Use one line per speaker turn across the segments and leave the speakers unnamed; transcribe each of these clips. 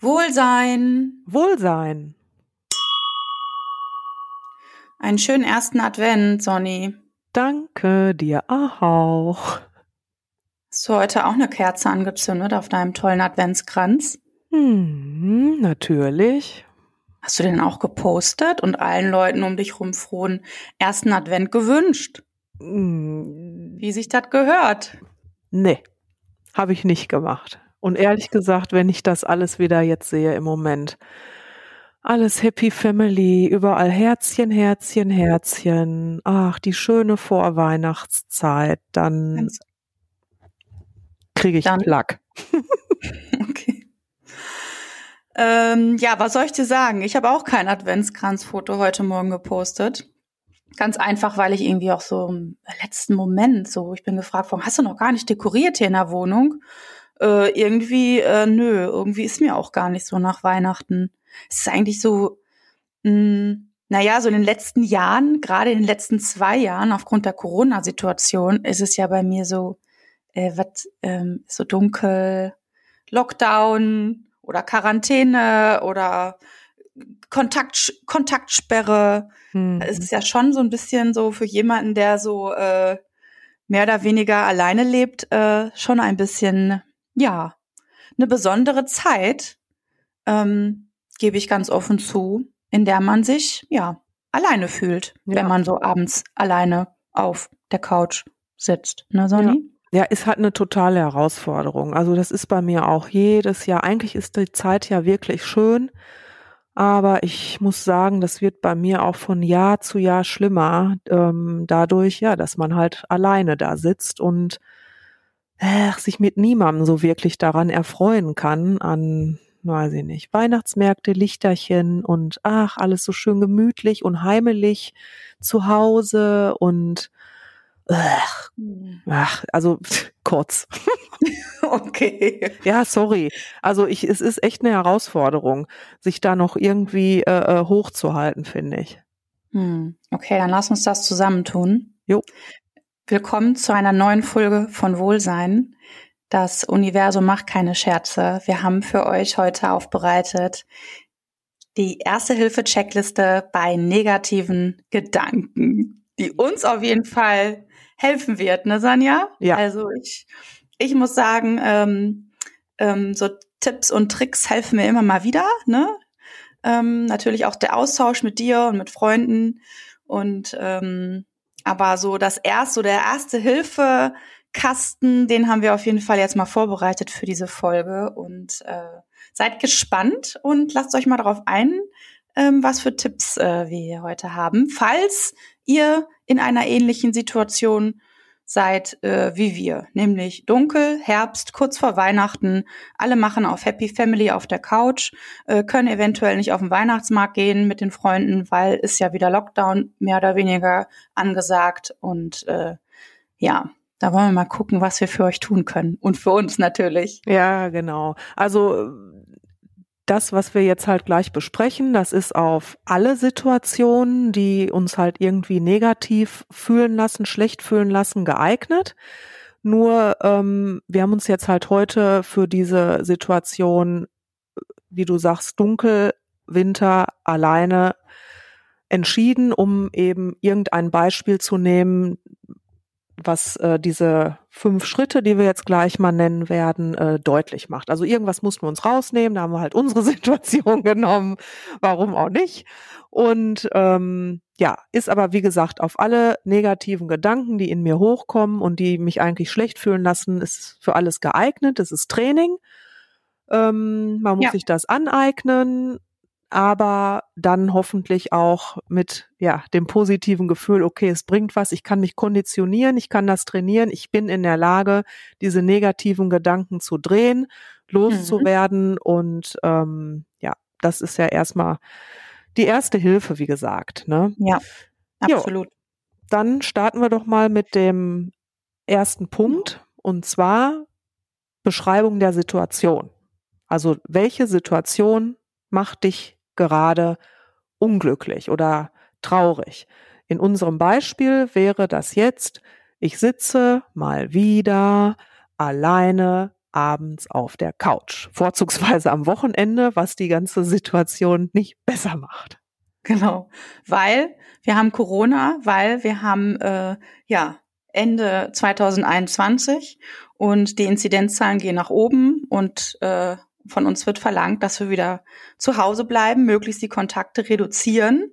Wohlsein.
Wohlsein.
Einen schönen ersten Advent, Sonny.
Danke dir auch.
Hast du heute auch eine Kerze angezündet auf deinem tollen Adventskranz?
Hm, natürlich.
Hast du den auch gepostet und allen Leuten um dich rum frohen ersten Advent gewünscht?
Hm,
Wie sich das gehört?
nee, habe ich nicht gemacht. Und ehrlich gesagt, wenn ich das alles wieder jetzt sehe im Moment, alles Happy Family, überall Herzchen, Herzchen, Herzchen. Ach, die schöne Vorweihnachtszeit, dann kriege ich
Dann-
Plack.
Okay. Ähm, ja, was soll ich dir sagen? Ich habe auch kein Adventskranzfoto heute Morgen gepostet. Ganz einfach, weil ich irgendwie auch so im letzten Moment so, ich bin gefragt worden, hast du noch gar nicht dekoriert hier in der Wohnung? Äh, irgendwie, äh, nö, irgendwie ist mir auch gar nicht so nach Weihnachten. Es ist eigentlich so, mh, naja, so in den letzten Jahren, gerade in den letzten zwei Jahren, aufgrund der Corona-Situation, ist es ja bei mir so, äh, was, ähm, so dunkel, Lockdown oder Quarantäne oder Kontakt, Kontaktsperre.
Hm.
Es ist ja schon so ein bisschen so für jemanden, der so äh, mehr oder weniger alleine lebt, äh, schon ein bisschen, ja, eine besondere Zeit, ähm, gebe ich ganz offen zu, in der man sich, ja, alleine fühlt,
Ja.
wenn man so abends alleine auf der Couch sitzt. Ne, Sonny?
Ja, ist halt eine totale Herausforderung. Also das ist bei mir auch jedes Jahr. Eigentlich ist die Zeit ja wirklich schön, aber ich muss sagen, das wird bei mir auch von Jahr zu Jahr schlimmer. Ähm, dadurch, ja, dass man halt alleine da sitzt und äh, sich mit niemandem so wirklich daran erfreuen kann an, weiß ich nicht, Weihnachtsmärkte, Lichterchen und ach, alles so schön gemütlich und heimelig zu Hause und äh, Ach, also kurz.
Okay.
Ja, sorry. Also ich, es ist echt eine Herausforderung, sich da noch irgendwie äh, äh, hochzuhalten, finde ich.
Hm. Okay, dann lass uns das zusammentun.
Jo.
Willkommen zu einer neuen Folge von Wohlsein. Das Universum macht keine Scherze. Wir haben für euch heute aufbereitet die erste Hilfe-Checkliste bei negativen Gedanken, die uns auf jeden Fall helfen wird, ne, Sanja?
Ja.
Also ich, ich muss sagen, ähm, ähm, so Tipps und Tricks helfen mir immer mal wieder, ne? Ähm, natürlich auch der Austausch mit dir und mit Freunden und ähm, aber so das erste, so der erste Hilfekasten, den haben wir auf jeden Fall jetzt mal vorbereitet für diese Folge. Und äh, seid gespannt und lasst euch mal darauf ein, ähm, was für Tipps äh, wir hier heute haben, falls ihr in einer ähnlichen Situation seid äh, wie wir, nämlich dunkel, Herbst, kurz vor Weihnachten. Alle machen auf Happy Family auf der Couch, äh, können eventuell nicht auf den Weihnachtsmarkt gehen mit den Freunden, weil ist ja wieder Lockdown mehr oder weniger angesagt. Und äh, ja, da wollen wir mal gucken, was wir für euch tun können. Und für uns natürlich.
Ja, genau. Also das, was wir jetzt halt gleich besprechen, das ist auf alle Situationen, die uns halt irgendwie negativ fühlen lassen, schlecht fühlen lassen, geeignet. Nur ähm, wir haben uns jetzt halt heute für diese Situation, wie du sagst, dunkel, Winter, alleine entschieden, um eben irgendein Beispiel zu nehmen, was äh, diese fünf Schritte, die wir jetzt gleich mal nennen werden, äh, deutlich macht. Also irgendwas mussten wir uns rausnehmen, da haben wir halt unsere Situation genommen, warum auch nicht. Und ähm, ja, ist aber wie gesagt auf alle negativen Gedanken, die in mir hochkommen und die mich eigentlich schlecht fühlen lassen, ist für alles geeignet. Es ist Training. Ähm, man muss
Ja.
sich das aneignen aber dann hoffentlich auch mit ja dem positiven Gefühl, okay, es bringt was, ich kann mich konditionieren, ich kann das trainieren, ich bin in der Lage, diese negativen Gedanken zu drehen, loszuwerden und ähm, ja, das ist ja erstmal die erste Hilfe, wie gesagt. Ne?
Ja,
Jo.
absolut.
Dann starten wir doch mal mit dem ersten Punkt und zwar Beschreibung der Situation. Also welche Situation macht dich gerade unglücklich oder traurig? In unserem Beispiel wäre das jetzt, ich sitze mal wieder alleine abends auf der Couch. Vorzugsweise am Wochenende, was die ganze Situation nicht besser macht.
Genau, weil wir haben Corona, weil wir haben äh, ja Ende 2021 und die Inzidenzzahlen gehen nach oben und äh, von uns wird verlangt, dass wir wieder zu Hause bleiben, möglichst die Kontakte reduzieren.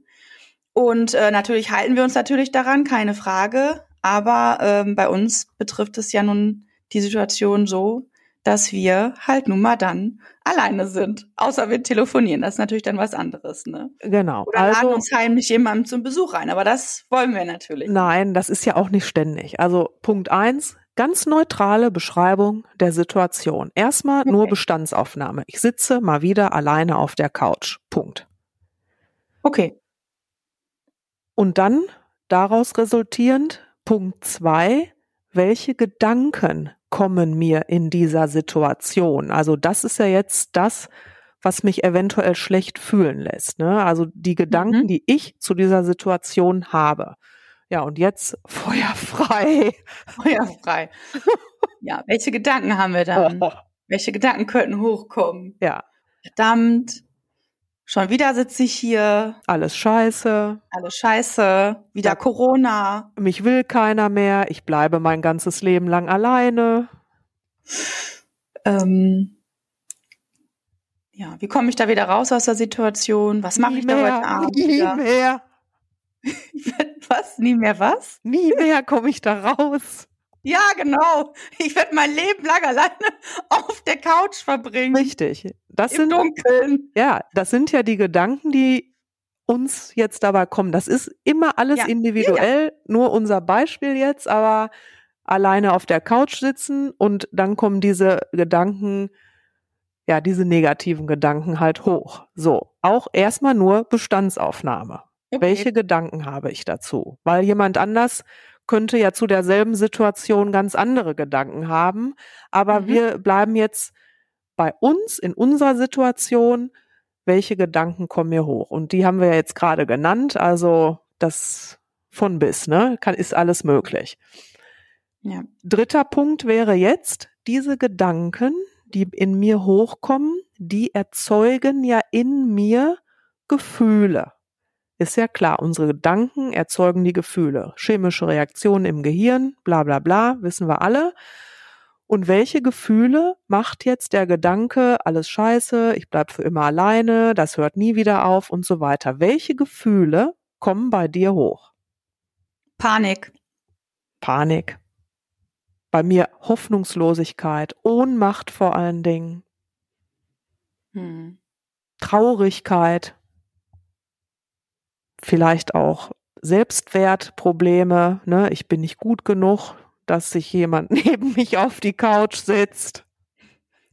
Und äh, natürlich halten wir uns natürlich daran, keine Frage. Aber ähm, bei uns betrifft es ja nun die Situation so, dass wir halt nun mal dann alleine sind. Außer wir telefonieren. Das ist natürlich dann was anderes, ne?
Genau.
Oder also, laden uns heimlich jemandem zum Besuch ein. Aber das wollen wir natürlich.
Nein, das ist ja auch nicht ständig. Also Punkt eins, ganz neutrale Beschreibung der Situation. Erstmal okay. nur Bestandsaufnahme. Ich sitze mal wieder alleine auf der Couch. Punkt.
Okay.
Und dann daraus resultierend Punkt zwei, welche Gedanken kommen mir in dieser Situation? Also das ist ja jetzt das, was mich eventuell schlecht fühlen lässt. Ne? Also die Gedanken, mhm. die ich zu dieser Situation habe. Ja, und jetzt feuerfrei.
Feuerfrei. ja, welche Gedanken haben wir dann? Oh. Welche Gedanken könnten hochkommen?
Ja.
Verdammt, Schon wieder sitze ich hier.
Alles scheiße.
Alles scheiße. Wieder ja. Corona.
Mich will keiner mehr. Ich bleibe mein ganzes Leben lang alleine.
Ähm, ja, wie komme ich da wieder raus aus der Situation? Was mache ich da heute Abend?
Nie wieder? mehr.
was? Nie mehr was?
Nie mehr komme ich da raus.
Ja, genau. Ich werde mein Leben lang alleine auf der Couch verbringen.
Richtig. Das
Im
sind,
Dunkeln.
Ja, das sind ja die Gedanken, die uns jetzt dabei kommen. Das ist immer alles ja. individuell, ja. nur unser Beispiel jetzt, aber alleine auf der Couch sitzen und dann kommen diese Gedanken, ja, diese negativen Gedanken halt hoch. So, auch erstmal nur Bestandsaufnahme. Okay. Welche Gedanken habe ich dazu? Weil jemand anders könnte ja zu derselben Situation ganz andere Gedanken haben. Aber mhm. wir bleiben jetzt bei uns in unserer Situation. Welche Gedanken kommen mir hoch? Und die haben wir ja jetzt gerade genannt. Also das von bis, ne? Kann, ist alles möglich.
Ja.
Dritter Punkt wäre jetzt, diese Gedanken, die in mir hochkommen, die erzeugen ja in mir Gefühle. Ist ja klar, unsere Gedanken erzeugen die Gefühle. Chemische Reaktionen im Gehirn, bla bla bla, wissen wir alle. Und welche Gefühle macht jetzt der Gedanke, alles scheiße, ich bleib für immer alleine, das hört nie wieder auf und so weiter. Welche Gefühle kommen bei dir hoch?
Panik.
Panik. Bei mir Hoffnungslosigkeit, Ohnmacht vor allen Dingen. Hm. Traurigkeit vielleicht auch Selbstwertprobleme, ne? ich bin nicht gut genug, dass sich jemand neben mich auf die Couch setzt.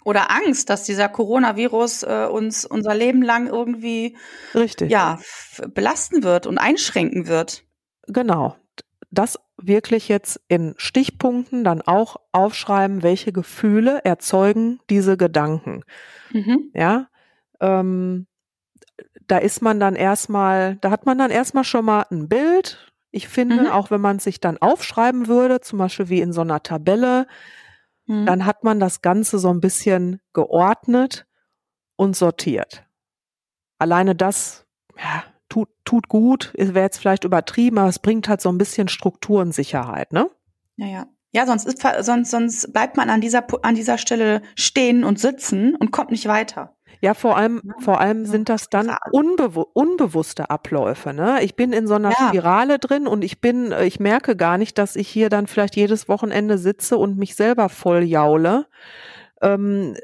Oder Angst, dass dieser Coronavirus äh, uns unser Leben lang irgendwie
Richtig.
ja belasten wird und einschränken wird.
Genau. Das wirklich jetzt in Stichpunkten dann auch aufschreiben, welche Gefühle erzeugen diese Gedanken. Mhm. Ja. Ähm, da ist man dann erstmal, da hat man dann erstmal schon mal ein Bild. Ich finde, mhm. auch wenn man sich dann aufschreiben würde, zum Beispiel wie in so einer Tabelle, mhm. dann hat man das Ganze so ein bisschen geordnet und sortiert. Alleine das, ja, tut, tut gut, wäre jetzt vielleicht übertrieben, aber es bringt halt so ein bisschen Struktur und Sicherheit, ne?
Ja, ja. Ja, sonst ist, sonst, sonst bleibt man an dieser, an dieser Stelle stehen und sitzen und kommt nicht weiter.
Ja, vor allem, ja. vor allem sind das dann unbewu unbewusste Abläufe. Ne? Ich bin in so einer ja. Spirale drin und ich bin, ich merke gar nicht, dass ich hier dann vielleicht jedes Wochenende sitze und mich selber voll jaule ähm,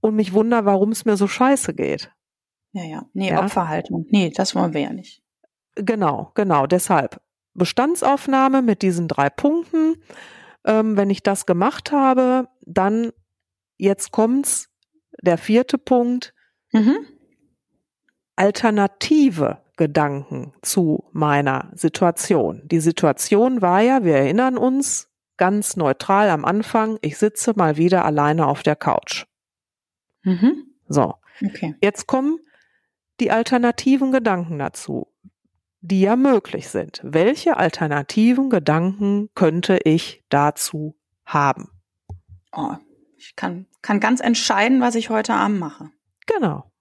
und mich wundere, warum es mir so scheiße geht.
Ja, ja. Nee, ja? Opferhaltung. Nee, das wollen wir ja nicht.
Genau, genau. Deshalb Bestandsaufnahme mit diesen drei Punkten. Ähm, wenn ich das gemacht habe, dann jetzt kommt's der vierte Punkt, mhm. alternative Gedanken zu meiner Situation. Die Situation war ja, wir erinnern uns, ganz neutral am Anfang, ich sitze mal wieder alleine auf der Couch. Mhm. So. Okay. Jetzt kommen die alternativen Gedanken dazu, die ja möglich sind. Welche alternativen Gedanken könnte ich dazu haben?
Oh, Ich kann, kann ganz entscheiden, was ich heute Abend mache.
Genau.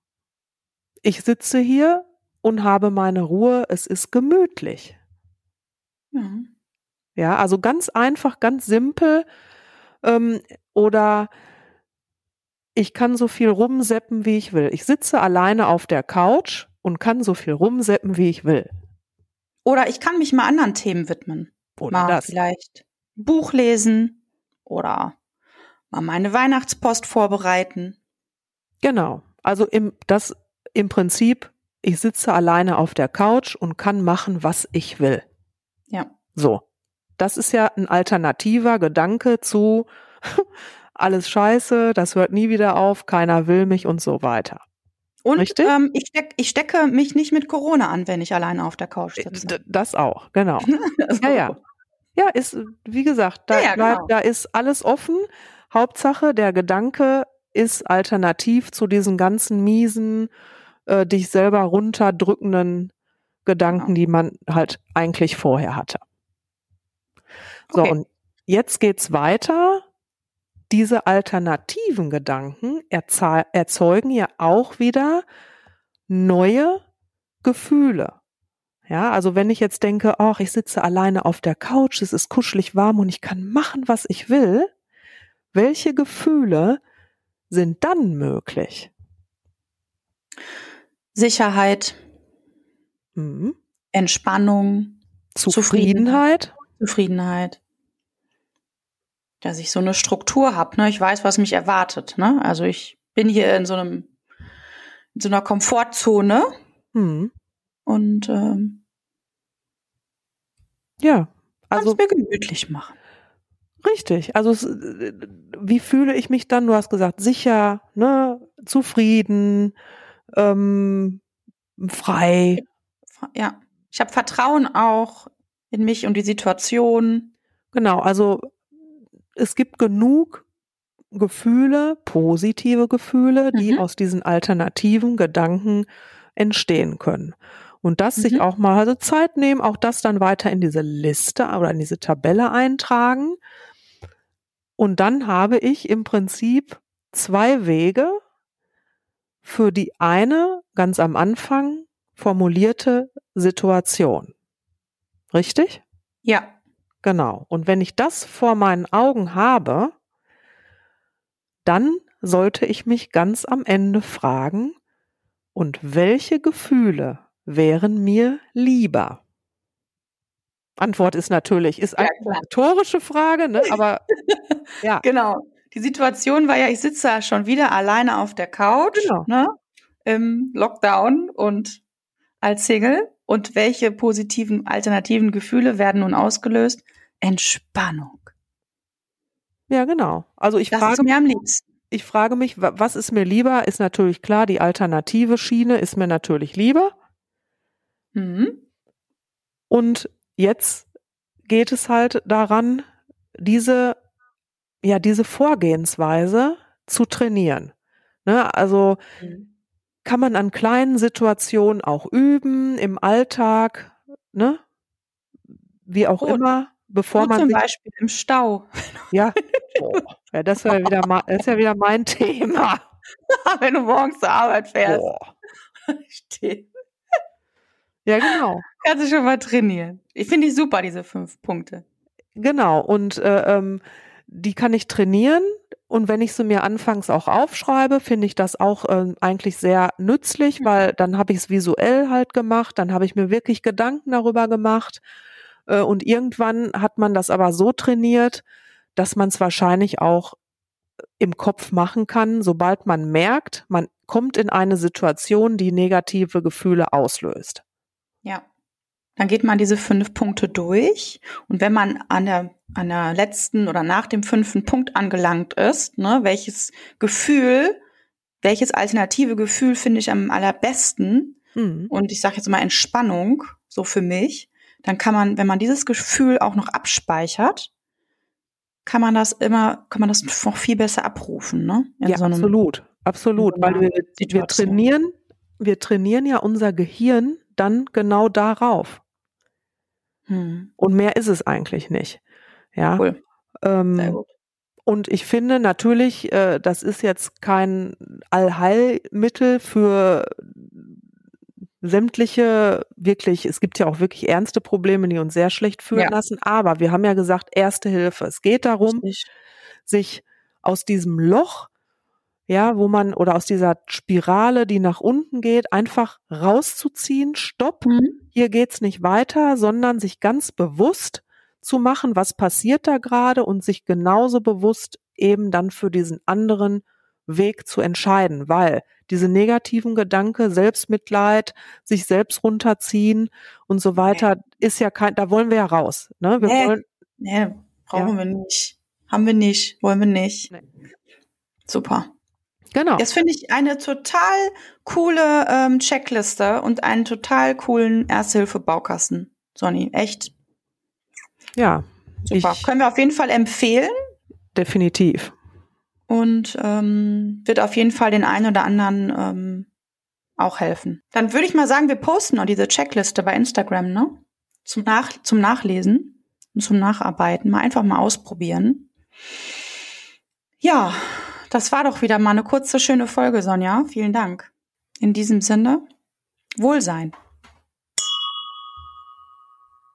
Ich sitze hier und habe meine Ruhe. Es ist gemütlich. Ja, ja also ganz einfach, ganz simpel. Ähm, oder ich kann so viel rumseppen, wie ich will. Ich sitze alleine auf der Couch und kann so viel rumseppen, wie ich will.
Oder ich kann mich mal anderen Themen widmen. Oder mal das. vielleicht Buch lesen oder mal meine Weihnachtspost vorbereiten.
Genau. Also im, das im Prinzip, ich sitze alleine auf der Couch und kann machen, was ich will.
Ja.
So. Das ist ja ein alternativer Gedanke zu alles scheiße, das hört nie wieder auf, keiner will mich und so weiter.
Und ähm, ich, steck, ich stecke mich nicht mit Corona an, wenn ich alleine auf der Couch äh, sitze.
Das auch, genau. also. Ja, ja. Ja, ist, wie gesagt, da, ja, ja, genau. da, da ist alles offen. Hauptsache, der Gedanke ist alternativ zu diesen ganzen miesen, äh, dich selber runterdrückenden Gedanken, die man halt eigentlich vorher hatte. So, okay. und jetzt geht's weiter diese alternativen Gedanken erzeugen ja auch wieder neue Gefühle. Ja, also wenn ich jetzt denke, ach, ich sitze alleine auf der Couch, es ist kuschelig warm und ich kann machen, was ich will, welche Gefühle sind dann möglich?
Sicherheit, mhm. Entspannung,
Zufriedenheit,
Zufriedenheit dass ich so eine Struktur habe. Ne? Ich weiß, was mich erwartet. Ne? Also ich bin hier in so einem in so einer Komfortzone hm. und ähm,
ja, also
mir gemütlich machen.
Richtig. Also wie fühle ich mich dann? Du hast gesagt sicher, ne, zufrieden, ähm, frei.
Ja, ich habe Vertrauen auch in mich und die Situation.
Genau. Also es gibt genug Gefühle, positive Gefühle, die mhm. aus diesen alternativen Gedanken entstehen können. Und das mhm. sich auch mal also Zeit nehmen, auch das dann weiter in diese Liste oder in diese Tabelle eintragen. Und dann habe ich im Prinzip zwei Wege für die eine ganz am Anfang formulierte Situation. Richtig?
Ja.
Genau. Und wenn ich das vor meinen Augen habe, dann sollte ich mich ganz am Ende fragen, und welche Gefühle wären mir lieber? Antwort ist natürlich, ist eine ja, rhetorische Frage, ne? aber
ja. Genau. Die Situation war ja, ich sitze da schon wieder alleine auf der Couch, genau. ne? Im Lockdown und als Single. Und welche positiven alternativen Gefühle werden nun ausgelöst? Entspannung.
Ja, genau. Also ich
das
frage
mir am liebsten.
Ich frage mich, was ist mir lieber? Ist natürlich klar, die alternative Schiene ist mir natürlich lieber. Mhm. Und jetzt geht es halt daran, diese, ja, diese Vorgehensweise zu trainieren. Ne? Also mhm kann man an kleinen Situationen auch üben, im Alltag, ne? Wie auch oh, immer, bevor man.
Zum Beispiel im Stau.
Ja, oh, ja das, wieder das ist ja wieder mein Thema.
Wenn du morgens zur Arbeit fährst. Oh.
Ja, genau.
Kannst du schon mal trainieren. Ich finde die super, diese fünf Punkte.
Genau. Und äh, ähm, die kann ich trainieren und wenn ich sie mir anfangs auch aufschreibe, finde ich das auch äh, eigentlich sehr nützlich, mhm. weil dann habe ich es visuell halt gemacht, dann habe ich mir wirklich Gedanken darüber gemacht. Äh, und irgendwann hat man das aber so trainiert, dass man es wahrscheinlich auch im Kopf machen kann, sobald man merkt, man kommt in eine Situation, die negative Gefühle auslöst.
Ja. Dann geht man diese fünf Punkte durch und wenn man an der, an der letzten oder nach dem fünften Punkt angelangt ist, ne, welches Gefühl, welches alternative Gefühl finde ich am allerbesten mhm. und ich sage jetzt mal Entspannung, so für mich, dann kann man, wenn man dieses Gefühl auch noch abspeichert, kann man das immer, kann man das noch viel besser abrufen, ne?
In ja, so absolut, absolut, weil wir, wir trainieren, wir trainieren ja unser Gehirn dann genau darauf. Hm. Und mehr ist es eigentlich nicht. Ja. Cool. Ähm, Sehr gut. Und ich finde natürlich, äh, das ist jetzt kein Allheilmittel für sämtliche wirklich, es gibt ja auch wirklich ernste Probleme, die uns sehr schlecht fühlen ja. lassen. Aber wir haben ja gesagt, erste Hilfe. Es geht darum, Richtig. sich aus diesem Loch, ja, wo man oder aus dieser Spirale, die nach unten geht, einfach rauszuziehen. Stopp, mhm. hier geht's nicht weiter, sondern sich ganz bewusst zu machen, was passiert da gerade und sich genauso bewusst eben dann für diesen anderen Weg zu entscheiden, weil diese negativen Gedanke, Selbstmitleid, sich selbst runterziehen und so weiter, nee. ist ja kein, da wollen wir ja raus. Ne? Wir
nee,
wollen,
nee, brauchen ja. wir nicht. Haben wir nicht, wollen wir nicht. Nee. Super. Genau. Das finde ich eine total coole ähm, Checkliste und einen total coolen Erste-Hilfe-Baukasten. Sonny, echt.
Ja.
Super. Können wir auf jeden Fall empfehlen.
Definitiv
und ähm, wird auf jeden Fall den einen oder anderen ähm, auch helfen. Dann würde ich mal sagen, wir posten noch diese Checkliste bei Instagram, ne? Zum, Nach zum Nachlesen und zum Nacharbeiten. Mal einfach mal ausprobieren. Ja, das war doch wieder mal eine kurze, schöne Folge, Sonja. Vielen Dank. In diesem Sinne, Wohlsein.